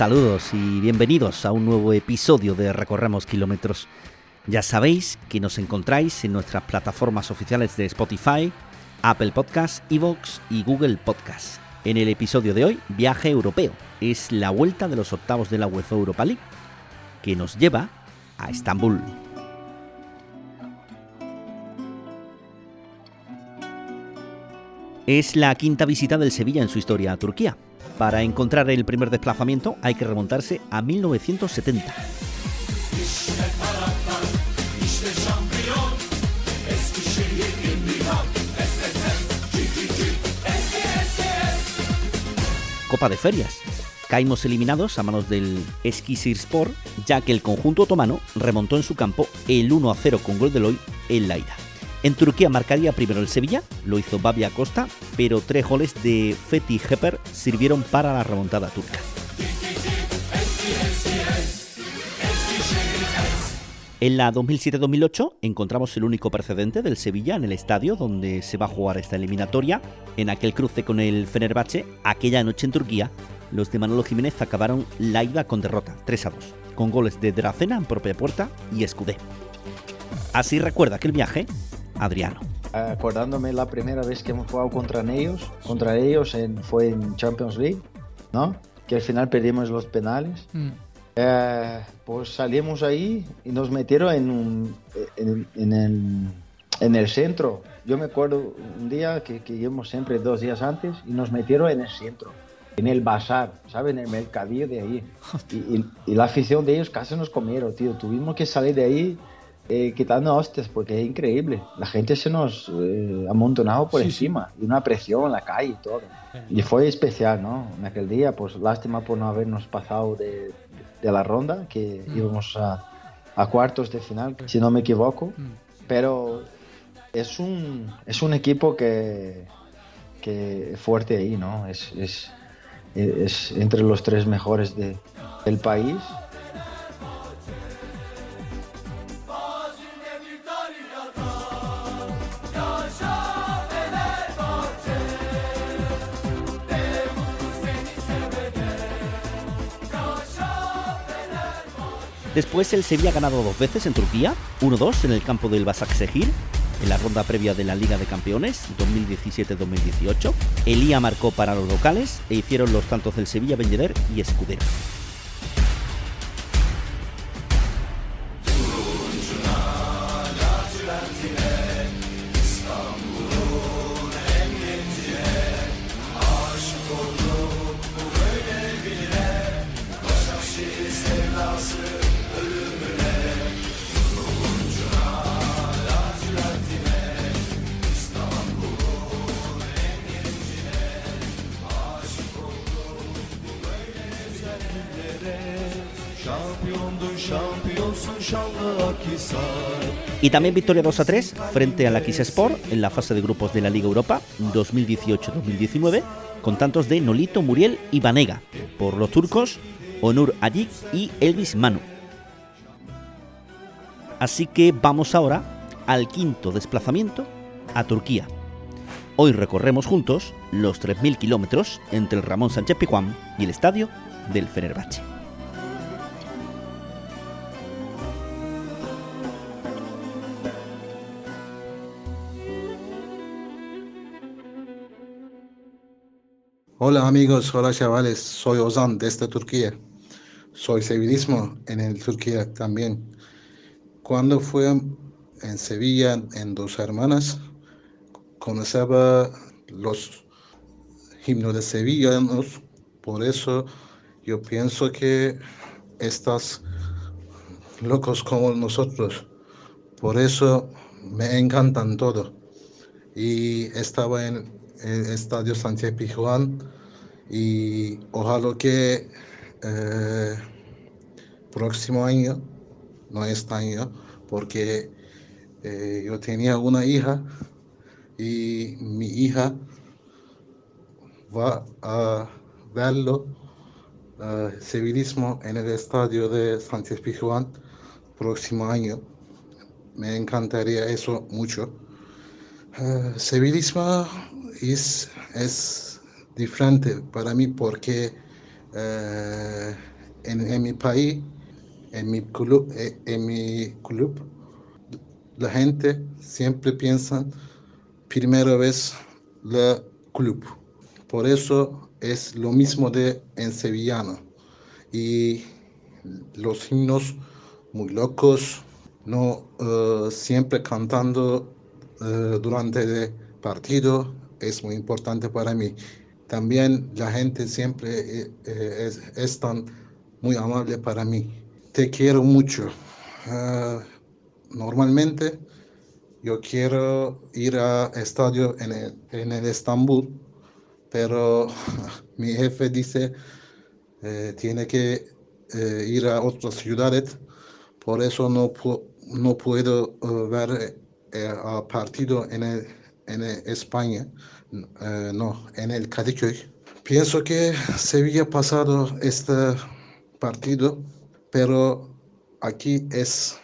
Saludos y bienvenidos a un nuevo episodio de Recorremos Kilómetros. Ya sabéis que nos encontráis en nuestras plataformas oficiales de Spotify, Apple Podcasts, Evox y Google Podcasts. En el episodio de hoy, Viaje Europeo. Es la vuelta de los octavos de la UEFA Europa League, que nos lleva a Estambul. Es la quinta visita del Sevilla en su historia a Turquía. Para encontrar el primer desplazamiento hay que remontarse a 1970. Copa de Ferias. Caímos eliminados a manos del Eskisirspor, ya que el conjunto otomano remontó en su campo el 1 a 0 con gol de Loy en la ida. En Turquía marcaría primero el Sevilla, lo hizo Babia Costa, pero tres goles de Fethi Hepper sirvieron para la remontada turca. En la 2007-2008 encontramos el único precedente del Sevilla en el estadio donde se va a jugar esta eliminatoria. En aquel cruce con el Fenerbahce, aquella noche en Turquía, los de Manolo Jiménez acabaron la ida con derrota, 3 a 2, con goles de Dracena en propia puerta y Escudé. Así recuerda aquel viaje Adriano. Acordándome la primera vez que hemos jugado contra ellos, contra ellos en, fue en Champions League, ¿no? Que al final perdimos los penales. Mm. Eh, pues salimos ahí y nos metieron en, un, en, en el, en el centro. Yo me acuerdo un día que, que íbamos siempre dos días antes y nos metieron en el centro, en el bazar, ¿sabes? En el mercadillo de ahí. Y, y- y la afición de ellos casi nos comieron, tío. Tuvimos que salir de ahí eh, quitando hostias porque es increíble. La gente se nos eh, amontonaba por Sí, encima y una presión en la calle y todo. Y fue especial, ¿no? En aquel día, pues lástima por no habernos pasado de, de la ronda, que Mm. íbamos a, a cuartos de final, si no me equivoco. Mm. Pero es un, es un equipo que, que fuerte ahí, ¿no? Es, es, es entre los tres mejores de, del país. Después el Sevilla ha ganado dos veces en Turquía, 1-2 en el campo del Basaksehir, en la ronda previa de la Liga de Campeones 2017-2018. Elía marcó para los locales e hicieron los tantos del Sevilla Benjeder y Escudero. Y también victoria 2 a 3 frente al Akis Sport en la fase de grupos de la Liga Europa 2018-2019 con tantos de Nolito, Muriel y Vanega por los turcos Onur Ayik y Elvis Manu. Así que vamos ahora al quinto desplazamiento a Turquía. Hoy recorremos juntos los 3.000 kilómetros entre el Ramón Sánchez Pizjuán y el estadio del Fenerbahce. Hola amigos, hola chavales, soy Ozan desde Turquía. soy sevillismo en el Turquía también. Cuando fue en Sevilla, en Dos Hermanas, conocía los himnos de sevillanos, por eso yo pienso que estás locos como nosotros, por eso me encantan todo. Y estaba en Estadio Sánchez Pijuán y ojalá que eh, próximo año, no este año, porque eh, yo tenía una hija y mi hija va a verlo uh, civilismo en el estadio de Sánchez Pizjuán próximo año. Me encantaría eso mucho. Civilismo es, es diferente para mí porque uh, en, en, mi país, en mi club, eh, en mi club, la gente siempre piensa primera vez el club. Por eso es lo mismo de en sevillano. Y los himnos muy locos, no uh, siempre cantando durante el partido, es muy importante para mí. También la gente siempre eh, eh, es, es, tan muy amable para mí. Te quiero mucho. Uh, normalmente yo quiero ir a estadio en el, en el Estambul, pero mi jefe dice eh, tiene que ir a otras ciudades, por eso no, no puedo ver a partido en, el, en el España, eh, no, en el Kadıköy. Pienso que Sevilla ha pasado este partido, pero aquí es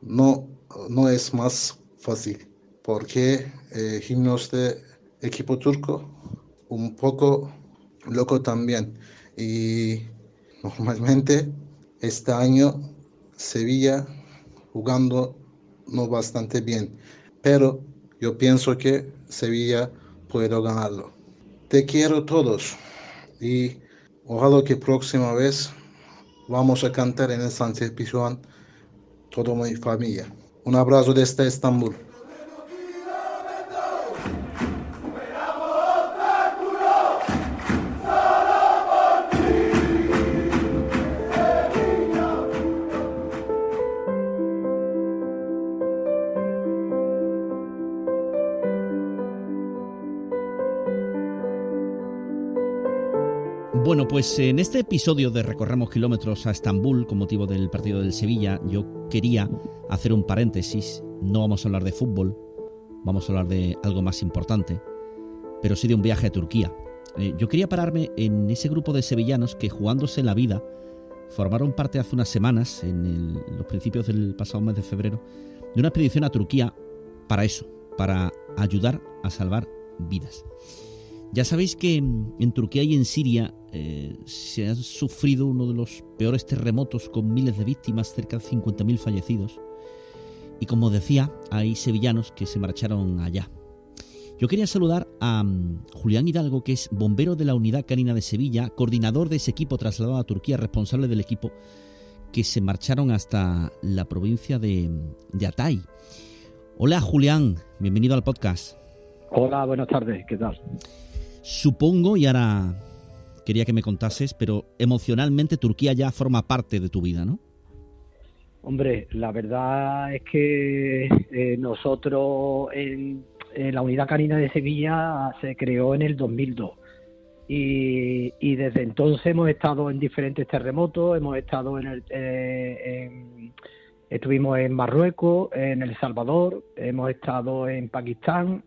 no, no es más fácil, porque eh, himnos de equipo turco un poco loco también. Y normalmente este año Sevilla jugando no bastante bien, pero yo pienso que Sevilla puede ganarlo. Te quiero todos y ojalá que próxima vez vamos a cantar en el Sánchez Pizjuán toda mi familia. Un abrazo desde Estambul. Pues en este episodio de Recorremos Kilómetros a Estambul con motivo del partido del Sevilla, yo quería hacer un paréntesis. No vamos a hablar de fútbol, vamos a hablar de algo más importante, pero sí de un viaje a Turquía. Eh, yo quería pararme en ese grupo de sevillanos que jugándose la vida formaron parte hace unas semanas, en los principios del pasado mes de febrero, de una expedición a Turquía para eso, para ayudar a salvar vidas. Ya sabéis que en Turquía y en Siria eh, se ha sufrido uno de los peores terremotos con miles de víctimas, cerca de 50.000 fallecidos. Y como decía, hay sevillanos que se marcharon allá. Yo quería saludar a um, Julián Hidalgo, que es bombero de la Unidad Canina de Sevilla, coordinador de ese equipo trasladado a Turquía, responsable del equipo, que se marcharon hasta la provincia de, de Atay. Hola Julián, bienvenido al podcast. Hola, buenas tardes, ¿qué tal? Supongo, y ahora quería que me contases, pero emocionalmente Turquía ya forma parte de tu vida, ¿no? Hombre, la verdad es que eh, nosotros en, la unidad canina de Sevilla se creó en el 2002 y, desde entonces hemos estado en diferentes terremotos, hemos estado en el... Eh, estuvimos en Marruecos, en El Salvador, hemos estado en Pakistán,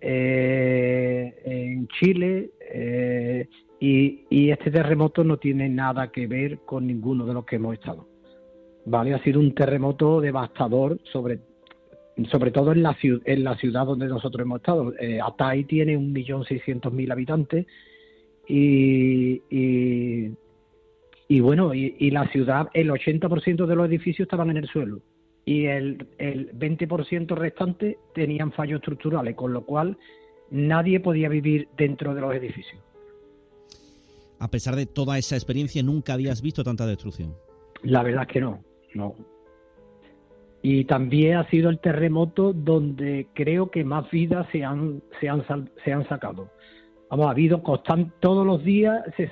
eh, en Chile y, y, este terremoto no tiene nada que ver con ninguno de los que hemos estado. Vale, ha sido un terremoto devastador sobre sobre todo en la, en la ciudad donde nosotros hemos estado. Eh, Atay tiene un millón seiscientos mil habitantes y, y, y bueno, y, y, la ciudad, el 80% de los edificios estaban en el suelo y el, el 20% restante tenían fallos estructurales, con lo cual nadie podía vivir dentro de los edificios. A pesar de toda esa experiencia, nunca habías visto tanta destrucción. La verdad es que no, no. Y también ha sido el terremoto donde creo que más vidas se han, se han, se han sacado. Vamos, ha habido constante, todos los días se,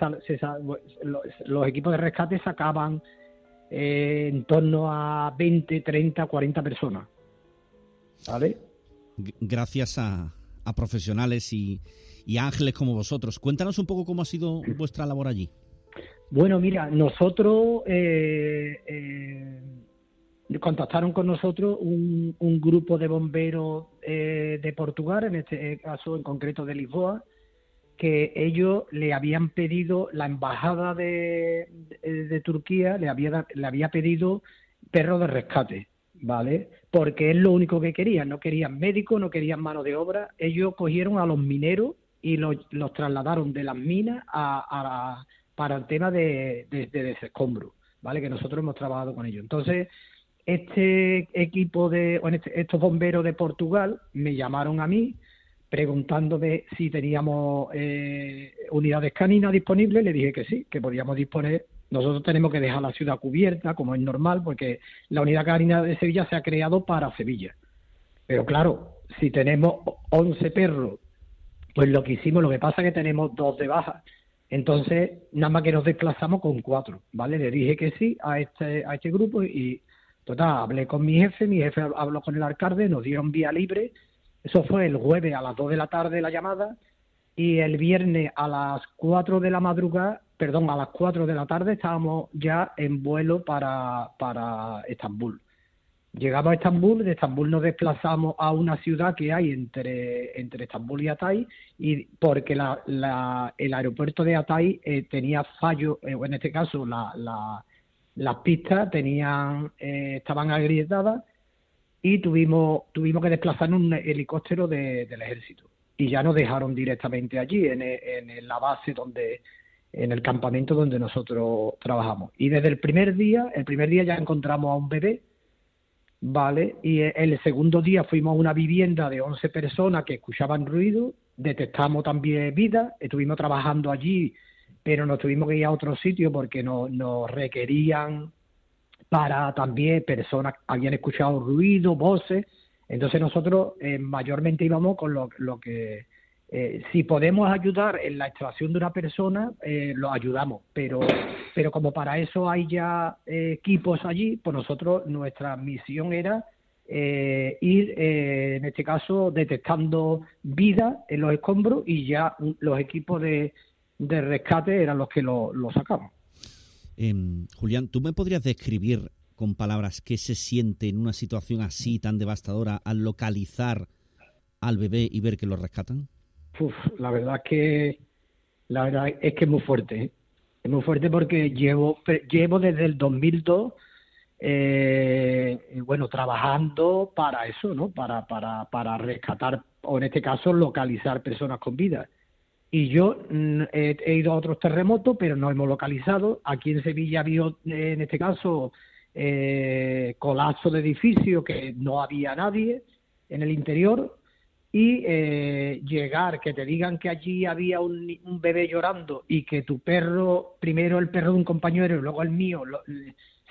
los, equipos de rescate sacaban eh, en torno a 20, 30, 40 personas. ¿Vale? Gracias a, a profesionales y, y ángeles como vosotros. Cuéntanos un poco cómo ha sido vuestra labor allí. Bueno, mira, nosotros eh, eh, contactaron con nosotros un, grupo de bomberos eh, de Portugal, en este caso en concreto de Lisboa, que ellos le habían pedido, la embajada de, de, Turquía le había, le había pedido perros de rescate, ¿vale? Porque es lo único que querían, no querían médicos, no querían mano de obra, ellos cogieron a los mineros y los, trasladaron de las minas a, para el tema de, de, desescombro, ¿vale? Que nosotros hemos trabajado con ellos. Entonces, este equipo de, o este, estos bomberos de Portugal me llamaron a mí preguntándome si teníamos eh, unidades caninas disponibles, le dije que sí, que podíamos disponer. Nosotros tenemos que dejar la ciudad cubierta, como es normal, porque la unidad canina de Sevilla se ha creado para Sevilla. Pero claro, si tenemos 11 perros pues lo que hicimos, lo que pasa es que tenemos dos de baja. Entonces, nada más que nos desplazamos con cuatro, ¿vale? Le dije que sí a este, a este grupo y, total, hablé con mi jefe, mi jefe habló con el alcalde, nos dieron vía libre. Eso fue el jueves a las dos de la tarde la llamada y el viernes a las cuatro de la madrugada, perdón, a las cuatro de la tarde estábamos ya en vuelo para, para Estambul. Llegamos a Estambul, de Estambul nos desplazamos a una ciudad que hay entre, entre Estambul y Atay, y porque la, el aeropuerto de Atay eh, tenía fallo, eh, en este caso la, las pistas tenían, eh, estaban agrietadas y tuvimos, tuvimos que desplazarnos un helicóptero del ejército. Y ya nos dejaron directamente allí, en, en la base donde, en el campamento donde nosotros trabajamos. Y desde el primer día, el primer día ya encontramos a un bebé ¿vale? Y el segundo día fuimos a una vivienda de 11 personas que escuchaban ruido, detectamos también vida, estuvimos trabajando allí, pero nos tuvimos que ir a otro sitio porque nos, requerían para también personas que habían escuchado ruido, voces, entonces nosotros eh, mayormente íbamos con lo, lo que eh, si podemos ayudar en la extracción de una persona, eh, lo ayudamos, pero, pero como para eso hay ya eh, equipos allí, pues nosotros nuestra misión era ir, en este caso, detectando vida en los escombros y ya los equipos de, de rescate eran los que lo, lo sacaban. Em, Julián, ¿tú me podrías describir con palabras qué se siente en una situación así tan devastadora al localizar al bebé y ver que lo rescatan? La verdad que la verdad es que es muy fuerte. ¿eh? Es muy fuerte porque llevo llevo desde el 2002 eh, bueno trabajando para eso, ¿no? Para para para rescatar o en este caso localizar personas con vida. Y yo mm, he, ido a otros terremotos, pero no hemos localizado. Aquí en Sevilla había, en este caso, eh, colapso de edificio que no había nadie en el interior y eh, llegar, que te digan que allí había un, bebé llorando y que tu perro, primero el perro de un compañero y luego el mío, lo,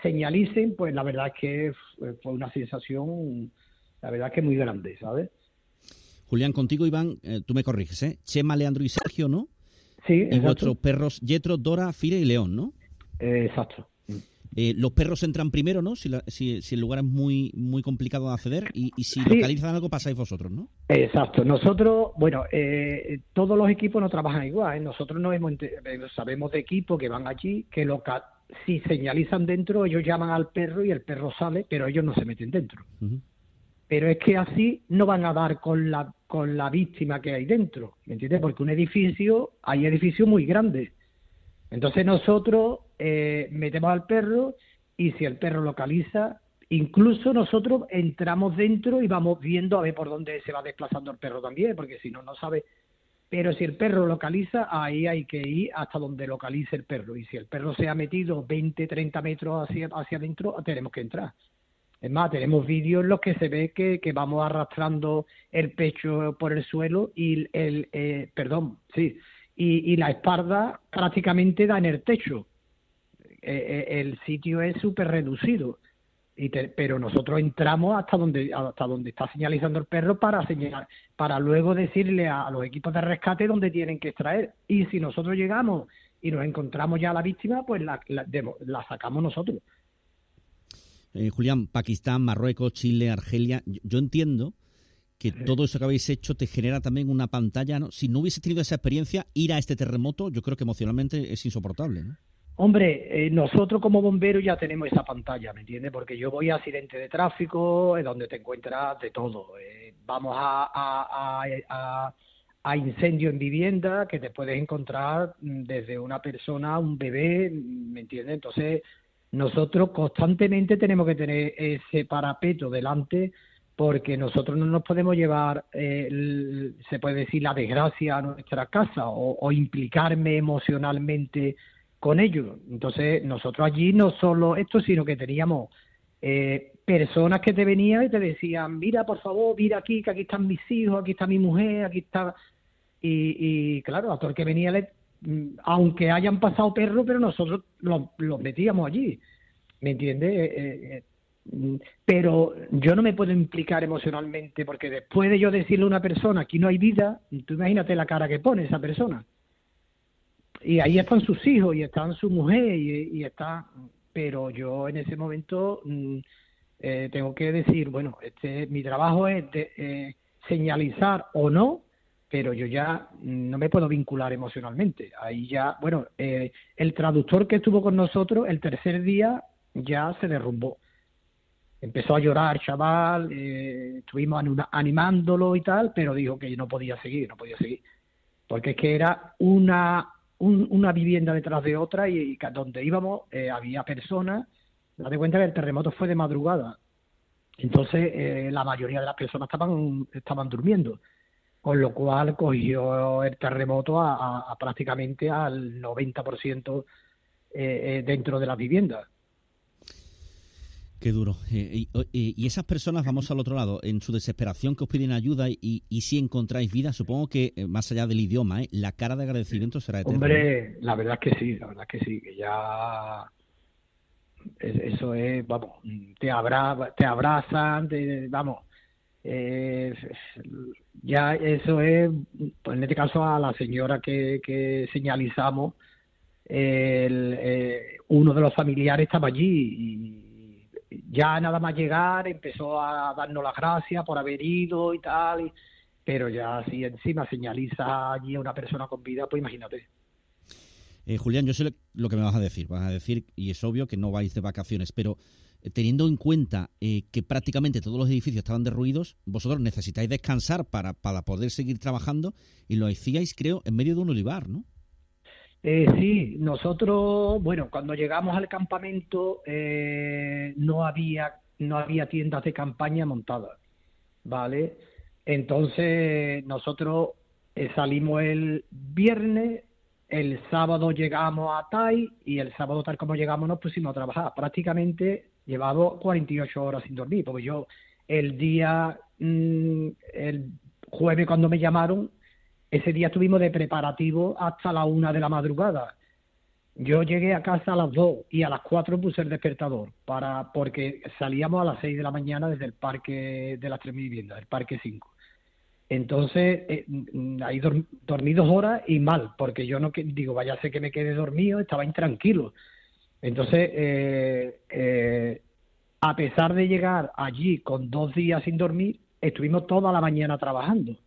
señalicen, pues la verdad es que fue una sensación, la verdad es que muy grande, ¿sabes? Julián, contigo, Iván, eh, tú me corriges, ¿eh? Chema, Leandro y Sergio, ¿no? Sí, Y vuestros perros Yetro, Dora, Fire y León, ¿no? exacto. Eh, los perros entran primero, ¿no? Si, si, el lugar es muy muy complicado de acceder y, si localizan algo pasáis vosotros, ¿no? Exacto. Nosotros, bueno, eh, todos los equipos no trabajan igual. ¿eh? Nosotros no hemos, sabemos de equipos que van allí, que si señalizan dentro, ellos llaman al perro y el perro sale, pero ellos no se meten dentro. Pero es que así no van a dar con la con la víctima que hay dentro, ¿me entiendes? Porque un edificio, hay edificios muy grandes. Entonces nosotros eh, metemos al perro y si el perro localiza, incluso nosotros entramos dentro y vamos viendo a ver por dónde se va desplazando el perro también, porque si no, no sabe. Pero si el perro localiza, ahí hay que ir hasta donde localice el perro. Y si el perro se ha metido 20, 30 metros hacia, hacia adentro, tenemos que entrar. Es más, tenemos vídeos en los que se ve que, que vamos arrastrando el pecho por el suelo y el, eh, perdón, sí, y, y la espalda prácticamente da en el techo. Eh, eh, el sitio es súper reducido. Y te- pero nosotros entramos hasta donde hasta donde está señalizando el perro para señalar, para luego decirle a, los equipos de rescate dónde tienen que extraer. Y si nosotros llegamos y nos encontramos ya a la víctima, pues la, la, la sacamos nosotros. Eh, Julián, Pakistán, Marruecos, Chile, Argelia. Yo entiendo que todo eso que habéis hecho te genera también una pantalla. ¿no? Si no hubiese tenido esa experiencia, ir a este terremoto, yo creo que emocionalmente es insoportable. ¿no? Hombre, eh, nosotros como bomberos ya tenemos esa pantalla, ¿me entiendes? Porque yo voy a accidente de tráfico, es donde te encuentras de todo. Eh, vamos a, a, a, a- a incendio en vivienda, que te puedes encontrar mm, desde una persona, un bebé, mm, ¿me entiendes? Entonces, nosotros constantemente tenemos que tener ese parapeto delante porque nosotros no nos podemos llevar, eh, se puede decir, la desgracia a nuestra casa o, implicarme emocionalmente con ellos. Entonces, nosotros allí no solo esto, sino que teníamos eh, personas que te venían y te decían, mira, por favor, mira aquí, que aquí están mis hijos, aquí está mi mujer, aquí está... Y, y claro, a todo el que venía, le- mm, aunque hayan pasado perros, pero nosotros los, los metíamos allí. ¿Me entiendes? Eh, eh, eh, pero yo no me puedo implicar emocionalmente porque después de yo decirle a una persona aquí no hay vida, tú imagínate la cara que pone esa persona. Y ahí están sus hijos y están su mujer y, y está pero yo en ese momento mm, eh, tengo que decir bueno este mi trabajo es de, eh, señalizar o no pero yo ya mm, no me puedo vincular emocionalmente. Ahí ya bueno eh, el traductor que estuvo con nosotros el tercer día ya se derrumbó empezó a llorar chaval eh, estuvimos animándolo y tal pero dijo que no podía seguir no podía seguir porque es que era una un- una vivienda detrás de otra y, donde íbamos eh, había personas. Date cuenta que el terremoto fue de madrugada. Entonces, eh, la mayoría de las personas estaban, estaban durmiendo. Con lo cual cogió el terremoto a, a- a prácticamente al 90% eh, eh, dentro de las viviendas. Qué duro. Eh, eh, y esas personas, vamos al otro lado, en su desesperación que os piden ayuda y, si encontráis vida, supongo que eh, más allá del idioma, la cara de agradecimiento será eterna. Hombre, la verdad es que sí, la verdad es que sí, que ya es- eso es, vamos, te abra, te abrazan, te- vamos, eh, ya eso es, pues en este caso a la señora que, que señalizamos, el, eh, uno de los familiares estaba allí y ya nada más llegar empezó a darnos las gracias por haber ido y tal, pero ya si encima señaliza allí a una persona con vida, pues imagínate. Eh, Julián, yo sé lo- lo que me vas a decir. Vas a decir, y es obvio que no vais de vacaciones, pero eh, teniendo en cuenta eh, que prácticamente todos los edificios estaban derruidos, vosotros necesitáis descansar para, para poder seguir trabajando y lo hacíais, creo, en medio de un olivar, ¿no? Eh, sí, nosotros, bueno, cuando llegamos al campamento eh, no había no había tiendas de campaña montadas, ¿vale? Entonces nosotros eh, salimos el viernes, el sábado llegamos a Tai y el sábado tal como llegamos nos pusimos a trabajar. Prácticamente llevaba 48 horas sin dormir, porque yo el día, mm, el jueves cuando me llamaron, ese día estuvimos de preparativo hasta la una de la madrugada. Yo llegué a casa a las dos y a las cuatro puse el despertador para porque salíamos a las seis de la mañana desde el parque de las tres viviendas, el parque 5. Entonces, eh, mm, ahí dor- dormí dos horas y mal, porque yo no que- digo, vaya ser que me quede dormido, estaba intranquilo. Entonces, eh, eh, a pesar de llegar allí con dos días sin dormir, estuvimos toda la mañana trabajando.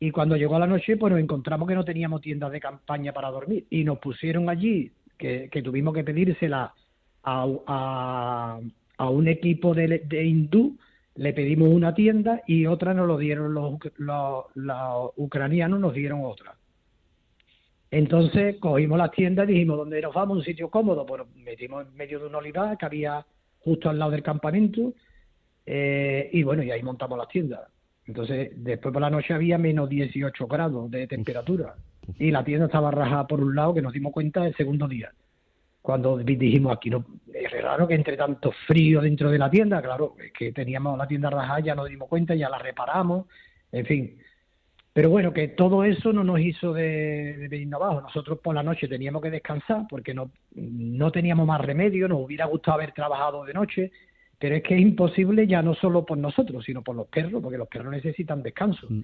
Y cuando llegó la noche, pues nos encontramos que no teníamos tiendas de campaña para dormir. Y nos pusieron allí, que, tuvimos que pedírsela a, a, a un equipo de, hindú, le pedimos una tienda y otra nos lo dieron los, uc- los, los ucranianos, nos dieron otra. Entonces cogimos las tiendas y dijimos, ¿dónde nos vamos? Un sitio cómodo. Pues nos metimos en medio de un olivar que había justo al lado del campamento eh, y bueno, y ahí montamos las tiendas. Entonces, después por la noche había menos 18 grados de temperatura y la tienda estaba rajada por un lado que nos dimos cuenta el segundo día. Cuando di- dijimos aquí, no, es raro que entre tanto frío dentro de la tienda, claro, es que teníamos la tienda rajada, ya nos dimos cuenta, ya la reparamos, en fin. Pero bueno, que todo eso no nos hizo de, de venirnos abajo. Nosotros por la noche teníamos que descansar porque no, no teníamos más remedio, nos hubiera gustado haber trabajado de noche, pero es que es imposible ya no solo por nosotros, sino por los perros, porque los perros necesitan descanso. Mm.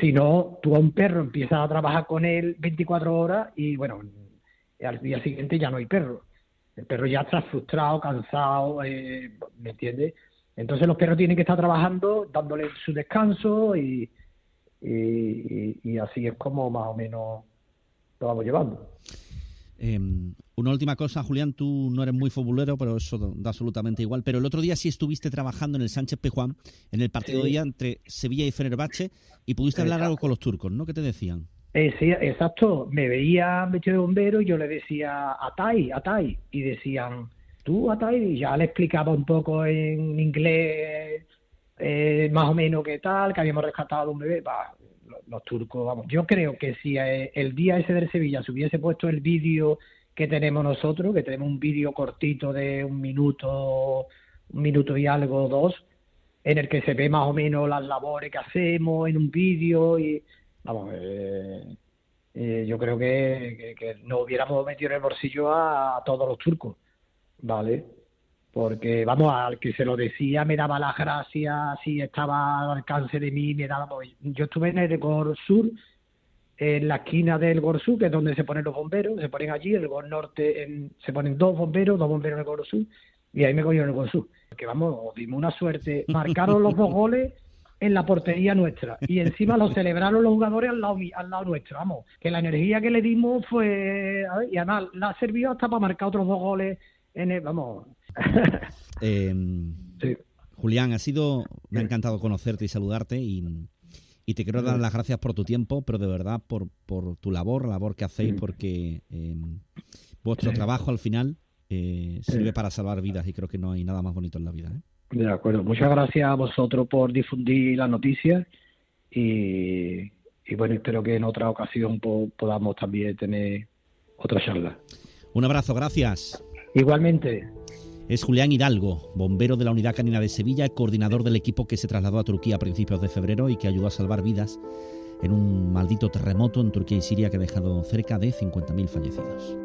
Si no, tú a un perro empiezas a trabajar con él 24 horas y bueno, al día siguiente ya no hay perro. El perro ya está frustrado, cansado, eh, ¿me entiendes? Entonces los perros tienen que estar trabajando, dándole su descanso y, y, y- y así es como más o menos lo vamos llevando. Eh, una última cosa, Julián, tú no eres muy futbolero, pero eso da absolutamente igual. Pero el otro día sí estuviste trabajando en el Sánchez Pejuán, en el partido Sí. de día entre Sevilla y Fenerbahce, y pudiste hablar algo con los turcos, ¿no? ¿Qué te decían? Eh, sí, exacto. Me veía vestido de bombero y yo le decía Atai, Atai. Y decían, tú Atai. Y ya le explicaba un poco en inglés, eh, más o menos qué tal, que habíamos rescatado un bebé. Va, los, turcos, vamos. Yo creo que si eh, el día ese del Sevilla se hubiese puesto el vídeo que tenemos nosotros, que tenemos un vídeo cortito de un minuto, un minuto y algo, dos, en el que se ve más o menos las labores que hacemos en un vídeo y vamos eh, eh, yo creo que, que, que hubiéramos metido en el bolsillo a todos los turcos vale porque vamos al que se lo decía me daba las gracias si estaba al alcance de mí me daba pues, yo estuve en el Gor Sur en la esquina del Gor Sur que es donde se ponen los bomberos se ponen allí el Gor Norte en- se ponen dos bomberos dos bomberos en el Gor Sur y ahí me cogieron el Gor Sur. Que vamos dimos una suerte. Marcaron los dos goles en la portería nuestra y encima lo celebraron los jugadores al lado, al lado nuestro, vamos, que la energía que le dimos fue, a ver, y además la sirvió hasta para marcar otros dos goles en el, vamos, Eh, Sí. Julián, ha sido, me ha encantado conocerte y saludarte y, y te quiero dar las gracias por tu tiempo, pero de verdad por, por tu labor, la labor que hacéis, porque eh, vuestro trabajo al final eh, sirve para salvar vidas y creo que no hay nada más bonito en la vida. ¿eh? de acuerdo, muchas gracias a vosotros por difundir las noticias y, y bueno, espero que en otra ocasión po- podamos también tener otra charla. Un abrazo, gracias. Igualmente, Es Julián Hidalgo, bombero de la Unidad Canina de Sevilla, coordinador del equipo que se trasladó a Turquía a principios de febrero y que ayudó a salvar vidas en un maldito terremoto en Turquía y Siria que ha dejado cerca de 50.000 fallecidos.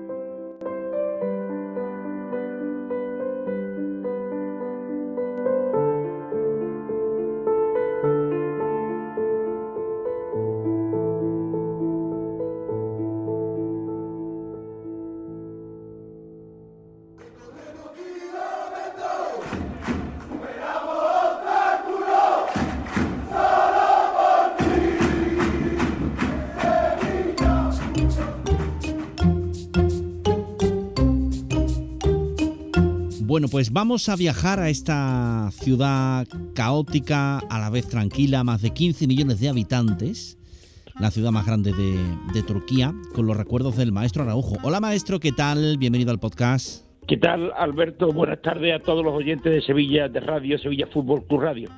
Vamos a viajar a esta ciudad caótica, a la vez tranquila, más de 15 millones de habitantes, la ciudad más grande de, de Turquía, con los recuerdos del maestro Araujo. Hola maestro, ¿qué tal? Bienvenido al podcast. ¿Qué tal, Alberto? Buenas tardes a todos los oyentes de Sevilla, de Radio, Sevilla Fútbol Club Radio.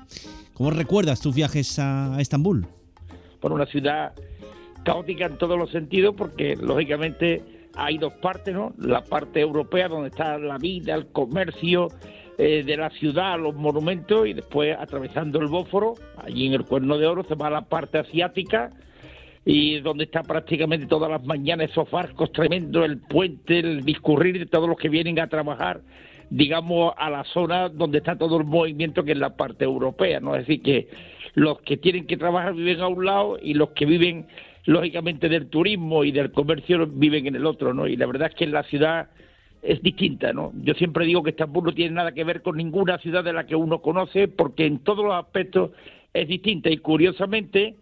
¿Cómo recuerdas tus viajes a, a Estambul? Por una ciudad caótica en todos los sentidos, porque lógicamente hay dos partes, ¿no? La parte europea, donde está la vida, el comercio eh, de la ciudad, los monumentos, y después atravesando el Bósforo, allí en el Cuerno de Oro, se va a la parte asiática, y donde está prácticamente todas las mañanas esos barcos tremendos, el puente, el discurrir de todos los que vienen a trabajar, digamos, a la zona donde está todo el movimiento que es la parte europea, ¿no? Es decir, que los que tienen que trabajar viven a un lado y los que viven, lógicamente, del turismo y del comercio viven en el otro, ¿no? Y la verdad es que la ciudad es distinta, ¿no? Yo siempre digo que Estambul no tiene nada que ver con ninguna ciudad de la que uno conoce porque en todos los aspectos es distinta y curiosamente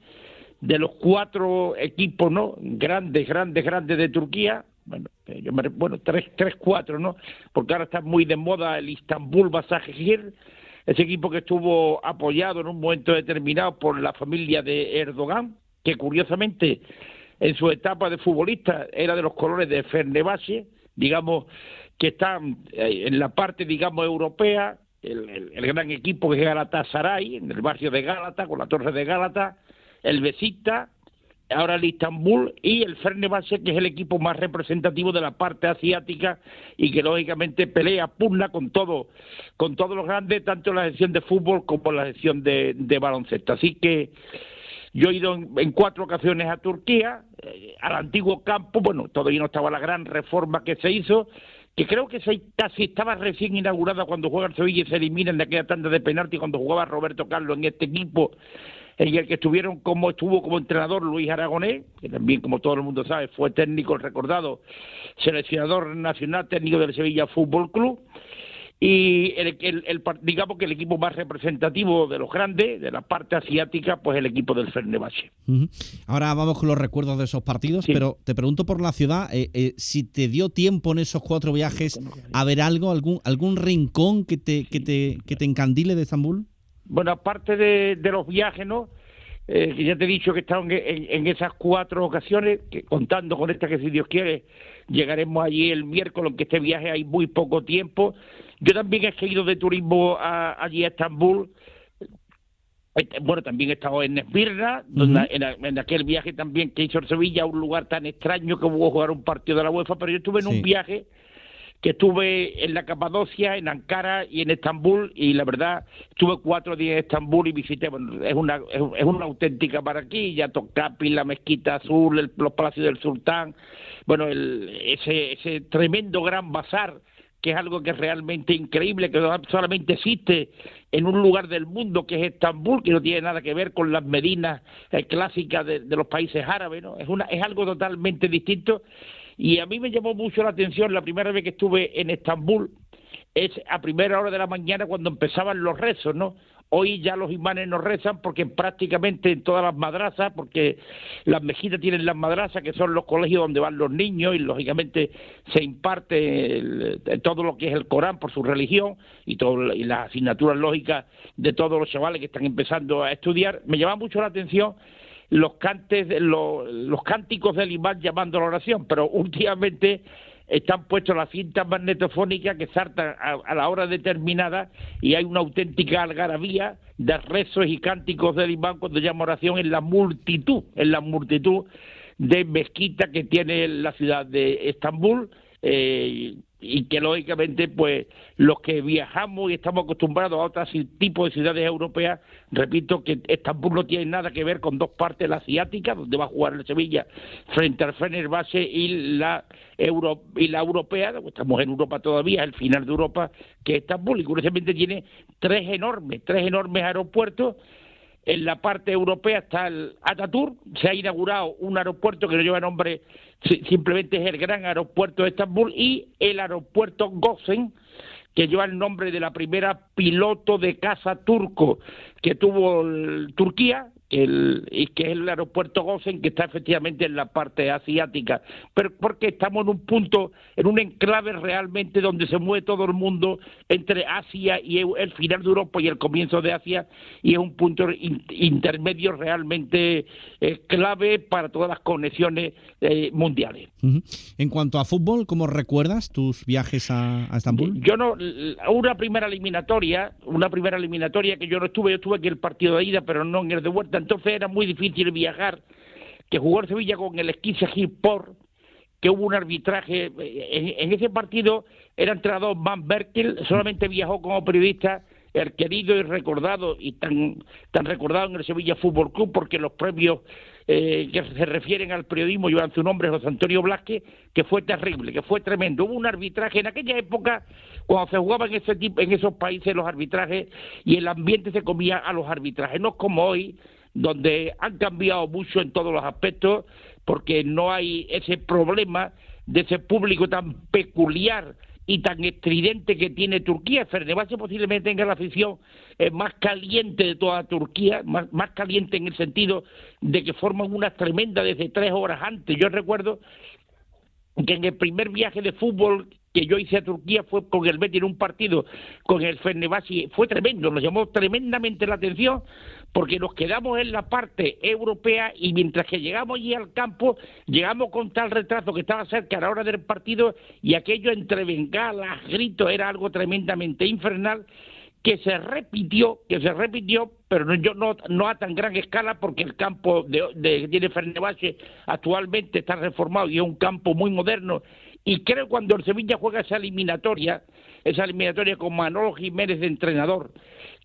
de los cuatro equipos no grandes grandes grandes de Turquía bueno eh, yo me, bueno tres tres cuatro no porque ahora está muy de moda el Istanbul Basaksehir ese equipo que estuvo apoyado en un momento determinado por la familia de Erdogan que curiosamente en su etapa de futbolista era de los colores de Fenerbahce digamos que están eh, en la parte digamos europea el, gran equipo que es Galatasaray en el barrio de Gálata con la torre de Gálata el Besiktas, ahora el Istanbul y el Fenerbahce, que es el equipo más representativo de la parte asiática y que lógicamente pelea, pugna con todo, con todos los grandes, tanto en la sección de fútbol como en la sección de, de baloncesto. Así que Yo he ido en, cuatro ocasiones a Turquía, eh, al antiguo campo, bueno, todavía no estaba la gran reforma que se hizo, que creo que se, casi estaba recién inaugurada cuando juega el Sevilla y se eliminan de aquella tanda de penalti cuando jugaba Roberto Carlos en este equipo en el que estuvieron como estuvo como entrenador Luis Aragonés, que también como todo el mundo sabe fue técnico recordado, seleccionador nacional técnico del Sevilla Fútbol Club y el, el, digamos que el equipo más representativo de los grandes, de la parte asiática, pues el equipo del Fenerbahce. Ahora vamos con los recuerdos de esos partidos, pero te pregunto por la ciudad, eh, eh, si te dio tiempo en esos cuatro viajes a ver algo, algún algún rincón que te que te que te encandile de Estambul. Bueno, aparte de, los viajes, ¿no? Eh, que ya te he dicho que he estado en, esas cuatro ocasiones, que contando con esta que si Dios quiere llegaremos allí el miércoles, que este viaje hay muy poco tiempo yo también he ido de turismo allí a Estambul. Este, bueno, también he estado en Esmirna, en, aquel viaje también que hizo Sevilla, un lugar tan extraño que hubo jugar un partido de la UEFA, pero yo estuve en un viaje que estuve en la Capadocia, en Ankara y en Estambul, y la verdad, estuve cuatro días en Estambul y visité, bueno, es una, es, una auténtica ya Tocapi, la Mezquita Azul, los Palacios del Sultán, bueno, el, ese, ese tremendo gran bazar que es algo que es realmente increíble, que solamente existe en un lugar del mundo que es Estambul, que no tiene nada que ver con las medinas eh, clásicas de, los países árabes, ¿no? Es, algo totalmente distinto. Y a mí me llamó mucho la atención la primera vez que estuve en Estambul, es a primera hora de la mañana cuando empezaban los rezos, ¿no? Hoy ya los imanes no rezan porque prácticamente en todas las madrazas, porque las mejitas tienen las madrazas, que son los colegios donde van los niños y lógicamente se imparte todo lo que es el Corán por su religión y, las asignaturas lógicas de todos los chavales que están empezando a estudiar. Me llama mucho la atención los cantes, los cánticos del imán llamando a la oración, pero últimamente están puestos las cintas magnetofónicas que saltan a, la hora determinada y hay una auténtica algarabía de rezos y cánticos del imán cuando llama oración en la multitud, en la multitud de mezquitas que tiene la ciudad de Estambul. Eh, y que lógicamente pues los que viajamos y estamos acostumbrados a otros tipos de ciudades europeas, repito que Estambul no tiene nada que ver con dos partes, la asiática, donde va a jugar el Sevilla frente al Fenerbahce y la Euro, y la europea, estamos en Europa todavía, el final de Europa, que es Estambul, y curiosamente tiene tres enormes, tres enormes aeropuertos en la parte europea está el Ataturk, se ha inaugurado un aeropuerto que no lleva nombre, simplemente es el gran aeropuerto de Estambul, y el aeropuerto Gosen, que lleva el nombre de la primera piloto de caza turco que tuvo Turquía, el, y que es el aeropuerto Gosen, que está efectivamente en la parte asiática, pero porque estamos en un punto, en un enclave realmente donde se mueve todo el mundo entre Asia y el final de Europa y el comienzo de Asia, y es un punto intermedio realmente eh, clave para todas las conexiones eh, mundiales. En cuanto a fútbol, ¿cómo recuerdas tus viajes a, a, Estambul? Yo no, una primera eliminatoria, una primera eliminatoria que yo no estuve, yo estuve aquí el partido de ida, pero no en el de vuelta entonces era muy difícil viajar, que jugó el Sevilla con el Esquisse Por, que hubo un arbitraje, en, ese partido era entrenador Van Berkel, solamente viajó como periodista el querido y recordado y tan tan recordado en el Sevilla Fútbol Club porque los premios eh, que se refieren al periodismo llevan su nombre José Antonio Blasque que fue terrible que fue tremendo. Hubo un arbitraje en aquella época cuando se jugaba en ese en esos países los arbitrajes y el ambiente se comía a los arbitrajes no como hoy donde han cambiado mucho en todos los aspectos, porque no hay ese problema de ese público tan peculiar y tan estridente que tiene Turquía. Fenerbahce posiblemente tenga la afición eh, más caliente de toda Turquía, más, caliente en el sentido de que forman una tremenda desde tres horas antes. Yo recuerdo que en el primer viaje de fútbol que yo hice a Turquía fue con el Betis en un partido con el Fenerbahce, fue tremendo, nos llamó tremendamente la atención porque nos quedamos en la parte europea y mientras que llegamos allí al campo, llegamos con tal retraso que estaba cerca a la hora del partido y aquello entre bengalas, gritos, era algo tremendamente infernal que se repitió, que se repitió, pero no, yo no, no a tan gran escala porque el campo de, de, tiene Fenerbahce actualmente está reformado y es un campo muy moderno. Y creo cuando el Sevilla juega esa eliminatoria, esa eliminatoria con Manolo Jiménez de entrenador,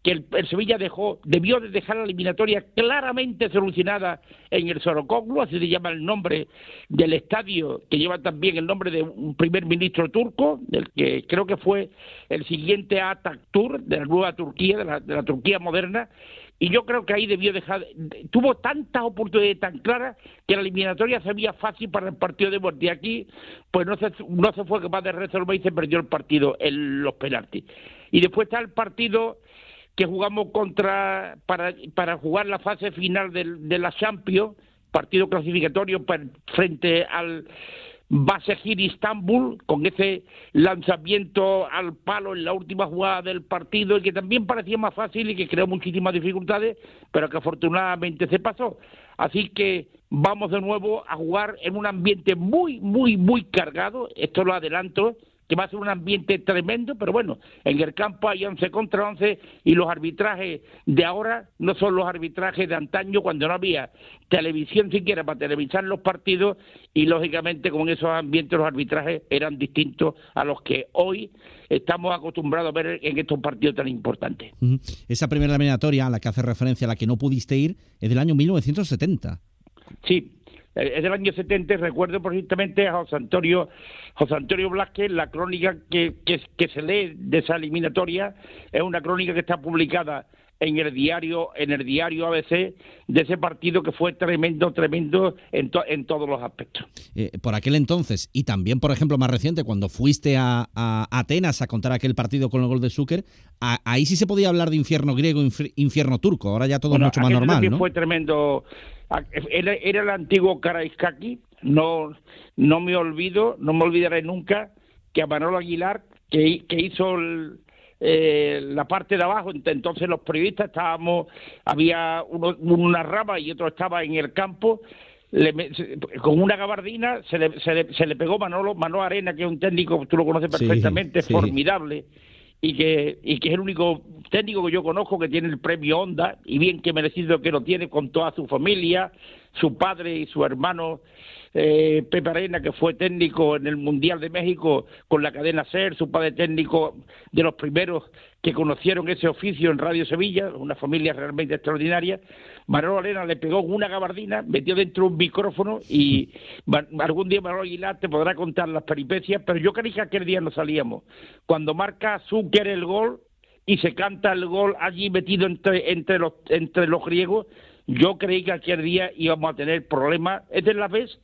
que el, Sevilla dejó, debió de dejar la eliminatoria claramente solucionada en el Sorocoglu, así se llama el nombre del estadio, que lleva también el nombre de un primer ministro turco, del que creo que fue el siguiente Ataturk de la nueva Turquía, de la, Turquía moderna, y yo creo que ahí debió dejar, tuvo tantas oportunidades tan claras que la eliminatoria se veía fácil para el partido de. Y aquí, pues no se, no se fue capaz de resolver y se perdió el partido en los penaltis. Y después está el partido que jugamos contra para, para jugar la fase final de, la Champions, partido clasificatorio frente al Basegir Istanbul, con ese lanzamiento al palo en la última jugada del partido, y que también parecía más fácil y que creó muchísimas dificultades, pero que afortunadamente se pasó. Así que vamos de nuevo a jugar en un ambiente muy, muy, muy cargado, esto lo adelanto, que va a ser un ambiente tremendo, pero bueno, en el campo hay 11 contra 11 y los arbitrajes de ahora no son los arbitrajes de antaño cuando no había televisión siquiera para televisar los partidos y lógicamente con esos ambientes los arbitrajes eran distintos a los que hoy estamos acostumbrados a ver en estos partidos tan importantes. Esa primera eliminatoria a la que hace referencia, a la que no pudiste ir, es del año 1970. Sí, es del año 70 recuerdo perfectamente a José Antonio, José Antonio Blasquez, la crónica que, que, se lee de esa eliminatoria. Es una crónica que está publicada en el diario en el diario ABC de ese partido que fue tremendo tremendo en, en todos los aspectos. Eh, por aquel entonces y también por ejemplo más reciente cuando fuiste a, Atenas a contar aquel partido con el gol de Zucker ahí sí se podía hablar de infierno griego infierno turco. Ahora ya todo es mucho más normal ¿no? fue tremendo era, el antiguo Karaiskaki, no, no me olvido, no me olvidaré nunca que a Manolo Aguilar, que, que hizo eh, la parte de abajo, entonces los periodistas estábamos, había uno, una rama y otro estaba en el campo, con una gabardina se le, se le, pegó Manolo, Manolo Arena, que es un técnico, tú lo conoces perfectamente, formidable, y que, y que es el único técnico que yo conozco que tiene el premio Honda y bien que merecido que lo tiene con toda su familia, su padre y su hermano eh, Pepe Arena, que fue técnico en el Mundial de México con la cadena SER, su padre técnico de los primeros que conocieron ese oficio en Radio Sevilla, una familia realmente extraordinaria. Manolo Arena le pegó una gabardina, metió dentro un micrófono y algún día Manolo Aguilar te podrá contar las peripecias, pero yo creí que aquel día no salíamos. Cuando marca Zucker el gol, y se canta el gol allí metido entre, entre, los, entre los griegos, yo creí que aquel día íbamos a tener problemas. Esta es la vez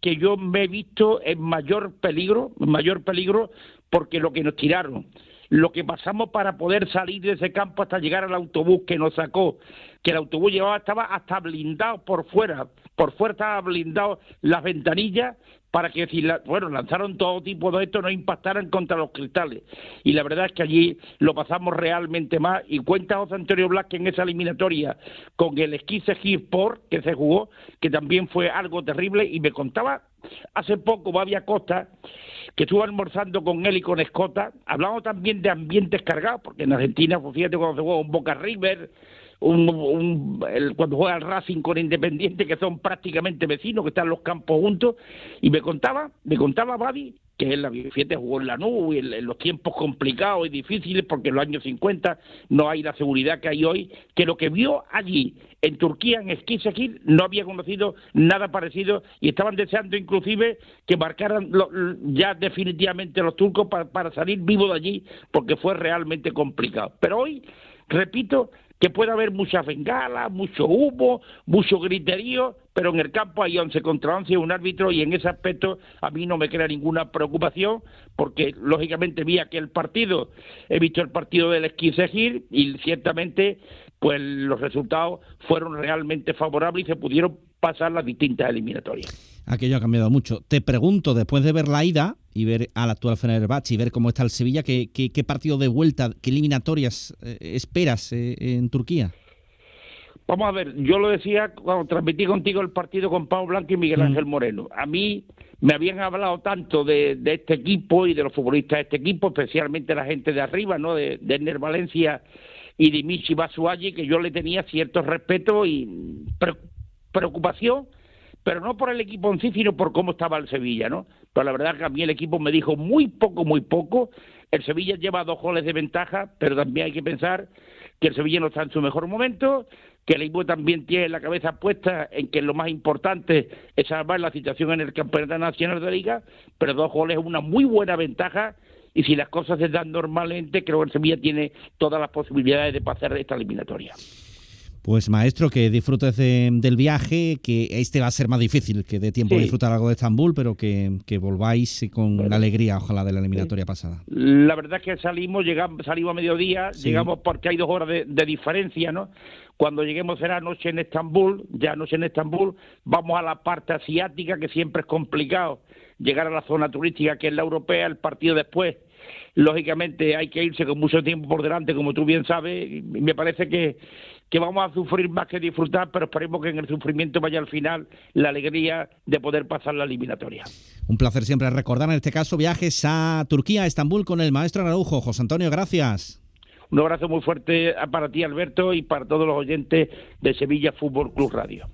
que yo me he visto en mayor peligro, mayor peligro, porque lo que nos tiraron, lo que pasamos para poder salir de ese campo hasta llegar al autobús que nos sacó, que el autobús llevaba, estaba hasta blindado por fuera, por fuera estaba blindado las ventanillas para que si bueno lanzaron todo tipo de esto no impactaran contra los cristales. Y la verdad es que allí lo pasamos realmente más. Y cuenta José Antonio Blasque en esa eliminatoria con el Esquise Sport que se jugó que también fue algo terrible. Y me contaba hace poco Babia Costa que estuvo almorzando con él y con Escota. Hablamos también de ambientes cargados porque en Argentina pues fíjate cuando se juega un Boca River un, cuando juega el Racing con Independiente, que son prácticamente vecinos, que están los campos juntos, y me contaba, me contaba Babi, que en la fíjate, jugó en la nube, en, en, los tiempos complicados y difíciles, porque en los años 50 no hay la seguridad que hay hoy, que lo que vio allí en Turquía, en Eskişehir, no había conocido nada parecido y estaban deseando inclusive que marcaran ya definitivamente los turcos para, para salir vivos de allí, porque fue realmente complicado. Pero hoy, repito, que puede haber muchas bengalas, mucho humo, mucho griterío, pero en el campo hay 11 contra 11 un árbitro y en ese aspecto a mí no me crea ninguna preocupación porque lógicamente vi aquel partido, he visto el partido del Esquisegir y ciertamente pues los resultados fueron realmente favorables y se pudieron pasar las distintas eliminatorias aquello ha cambiado mucho. Te pregunto, después de ver la ida y ver al actual Fenerbahce y ver cómo está el Sevilla, ¿qué, qué, partido de vuelta, qué eliminatorias eh, esperas eh, en Turquía? Vamos a ver, yo lo decía cuando transmití contigo el partido con Pablo Blanco y Miguel mm. Ángel Moreno. A mí me habían hablado tanto de, este equipo y de los futbolistas de este equipo, especialmente la gente de arriba, ¿no? De, de Ener Valencia y de Michi que yo le tenía cierto respeto y preocupación pero no por el equipo en sí, sino por cómo estaba el Sevilla, ¿no? Pero la verdad que a mí el equipo me dijo muy poco, muy poco. El Sevilla lleva dos goles de ventaja, pero también hay que pensar que el Sevilla no está en su mejor momento, que el Equipo también tiene la cabeza puesta en que lo más importante es salvar la situación en el Campeonato Nacional de Liga, pero dos goles es una muy buena ventaja y si las cosas se dan normalmente, creo que el Sevilla tiene todas las posibilidades de pasar esta eliminatoria. Pues maestro, que disfrutes del viaje, que este va a ser más difícil, que dé tiempo a disfrutar algo de Estambul, pero que, volváis con alegría, ojalá, de la eliminatoria pasada. La verdad es que salimos, llegamos, salimos a mediodía, llegamos porque hay dos horas de, de, diferencia, ¿no? Cuando lleguemos será noche en Estambul, ya noche en Estambul, vamos a la parte asiática, que siempre es complicado llegar a la zona turística, que es la europea, el partido después lógicamente hay que irse con mucho tiempo por delante, como tú bien sabes, y me parece que, que vamos a sufrir más que disfrutar, pero esperemos que en el sufrimiento vaya al final la alegría de poder pasar la eliminatoria. Un placer siempre recordar en este caso viajes a Turquía, a Estambul con el maestro Araujo. José Antonio, gracias. Un abrazo muy fuerte para ti, Alberto, y para todos los oyentes de Sevilla Fútbol Club Radio.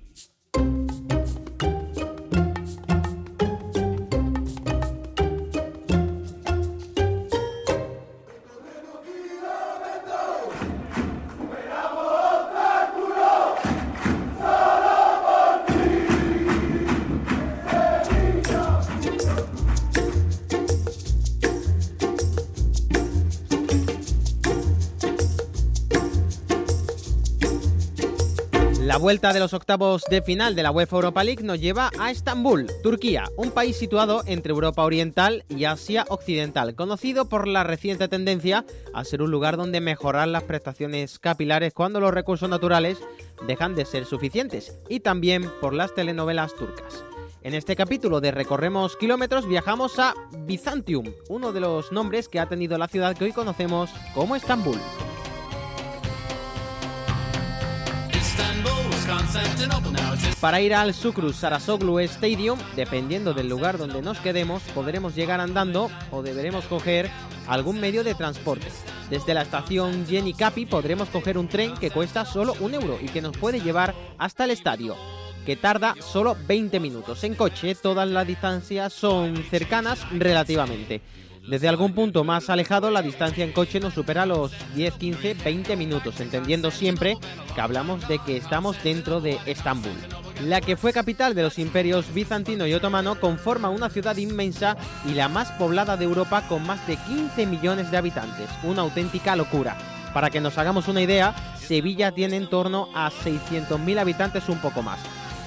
La vuelta de los octavos de final de la UEFA Europa League nos lleva a Estambul, Turquía, un país situado entre Europa Oriental y Asia Occidental, conocido por la reciente tendencia a ser un lugar donde mejorar las prestaciones capilares cuando los recursos naturales dejan de ser suficientes, y también por las telenovelas turcas. En este capítulo de Recorremos Kilómetros viajamos a Byzantium, uno de los nombres que ha tenido la ciudad que hoy conocemos como Estambul. Para ir al Sucru Sarasoglu Stadium, dependiendo del lugar donde nos quedemos, podremos llegar andando o deberemos coger algún medio de transporte. Desde la estación Jenny Capi podremos coger un tren que cuesta solo un euro y que nos puede llevar hasta el estadio, que tarda solo 20 minutos. En coche todas las distancias son cercanas relativamente. Desde algún punto más alejado, la distancia en coche no supera los 10, 15, 20 minutos, entendiendo siempre que hablamos de que estamos dentro de Estambul. La que fue capital de los imperios bizantino y otomano conforma una ciudad inmensa y la más poblada de Europa con más de 15 millones de habitantes, una auténtica locura. Para que nos hagamos una idea, Sevilla tiene en torno a 600.000 habitantes un poco más.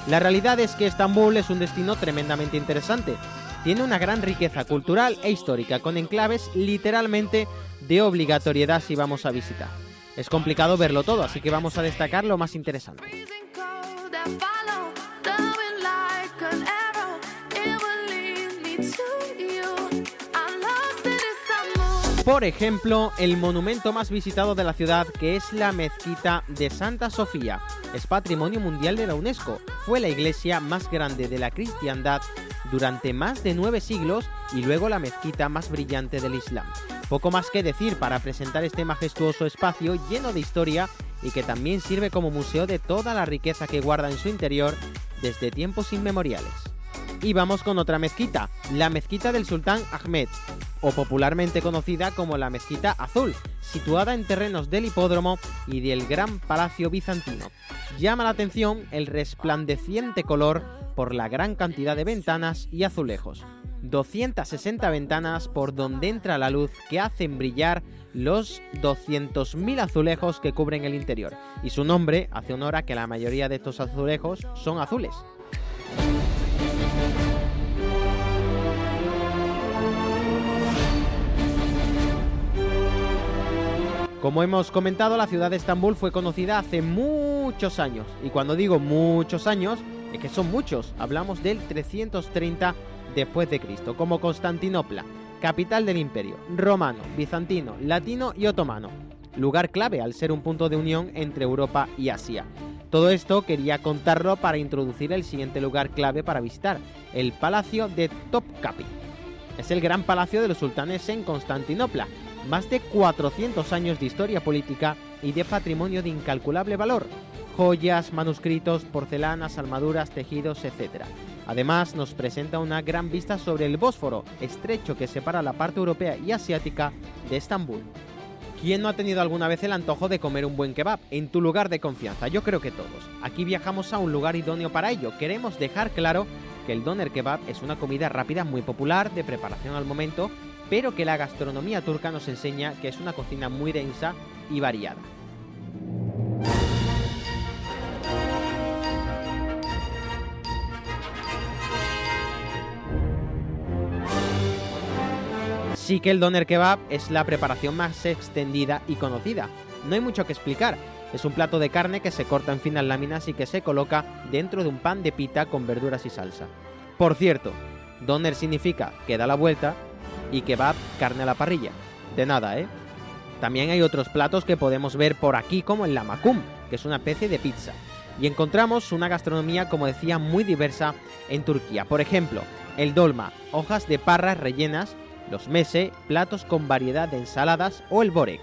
La realidad es que Estambul es un destino tremendamente interesante, tiene una gran riqueza cultural e histórica, con enclaves literalmente de obligatoriedad si vamos a visitar. Es complicado verlo todo, así que vamos a destacar lo más interesante. Por ejemplo, el monumento más visitado de la ciudad, que es la mezquita de Santa Sofía, es patrimonio mundial de la UNESCO. Fue la iglesia más grande de la cristiandad durante más de nueve siglos y luego la mezquita más brillante del Islam. Poco más que decir para presentar este majestuoso espacio lleno de historia y que también sirve como museo de toda la riqueza que guarda en su interior desde tiempos inmemoriales. Y vamos con otra mezquita, la mezquita del sultán Ahmed, o popularmente conocida como la Mezquita Azul, situada en terrenos del hipódromo y del Gran Palacio Bizantino. Llama la atención el resplandeciente color por la gran cantidad de ventanas y azulejos. 260 ventanas por donde entra la luz que hacen brillar los 200.000 azulejos que cubren el interior. Y su nombre hace honor a que la mayoría de estos azulejos son azules. Como hemos comentado, la ciudad de Estambul fue conocida hace muchos años. Y cuando digo muchos años, es que son muchos. Hablamos del 330 después de Cristo, como Constantinopla, capital del imperio, romano, bizantino, latino y otomano. Lugar clave al ser un punto de unión entre Europa y Asia. Todo esto quería contarlo para introducir el siguiente lugar clave para visitar, el Palacio de Topkapi. Es el gran palacio de los sultanes en Constantinopla, más de 400 años de historia política y de patrimonio de incalculable valor, joyas, manuscritos, porcelanas, armaduras, tejidos, etc. Además, nos presenta una gran vista sobre el Bósforo, estrecho que separa la parte europea y asiática de Estambul. ¿Quién no ha tenido alguna vez el antojo de comer un buen kebab en tu lugar de confianza? Yo creo que todos. Aquí viajamos a un lugar idóneo para ello. Queremos dejar claro que el doner kebab es una comida rápida muy popular, de preparación al momento, pero que la gastronomía turca nos enseña que es una cocina muy densa y variada. Sí que el doner kebab es la preparación más extendida y conocida. No hay mucho que explicar. Es un plato de carne que se corta en finas láminas y que se coloca dentro de un pan de pita con verduras y salsa. Por cierto, doner significa que da la vuelta y kebab carne a la parrilla. De nada, ¿eh? También hay otros platos que podemos ver por aquí como el lamakum, que es una especie de pizza. Y encontramos una gastronomía, como decía, muy diversa en Turquía. Por ejemplo, el dolma, hojas de parras rellenas, los mese, platos con variedad de ensaladas o el borek,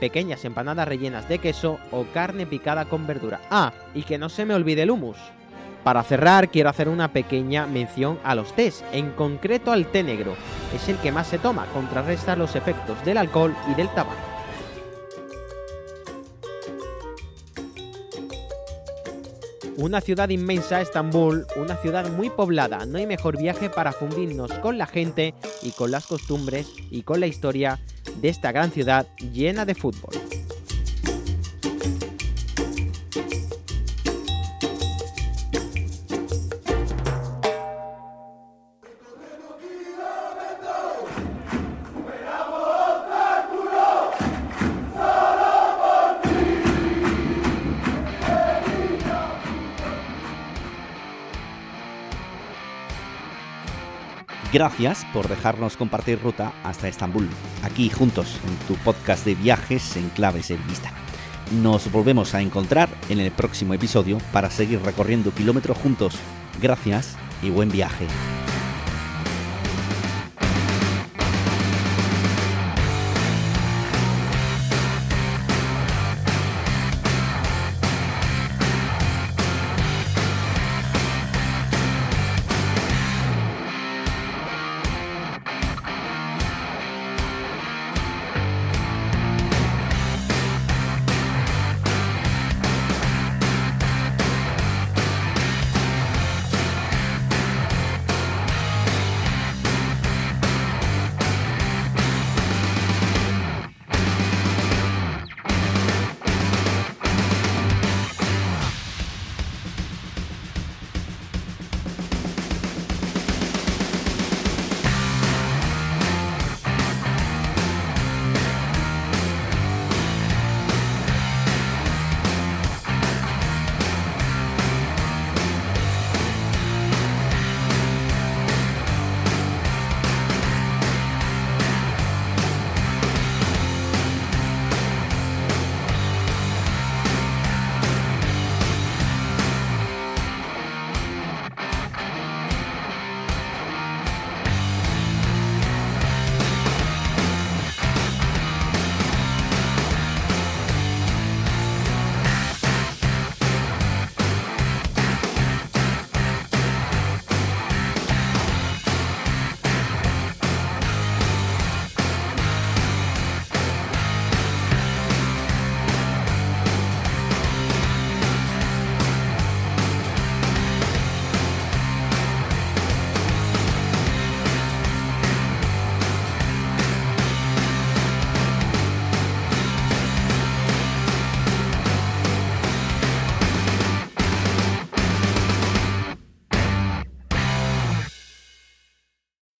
pequeñas empanadas rellenas de queso o carne picada con verdura. Ah, y que no se me olvide el hummus. Para cerrar, quiero hacer una pequeña mención a los tés, en concreto al té negro. Es el que más se toma, contrarresta los efectos del alcohol y del tabaco. Una ciudad inmensa, Estambul, una ciudad muy poblada. No hay mejor viaje para fundirnos con la gente y con las costumbres y con la historia de esta gran ciudad llena de fútbol. Gracias por dejarnos compartir ruta hasta Estambul, aquí juntos en tu podcast de viajes en clave sevillista. Nos volvemos a encontrar en el próximo episodio para seguir recorriendo kilómetros juntos. Gracias y buen viaje.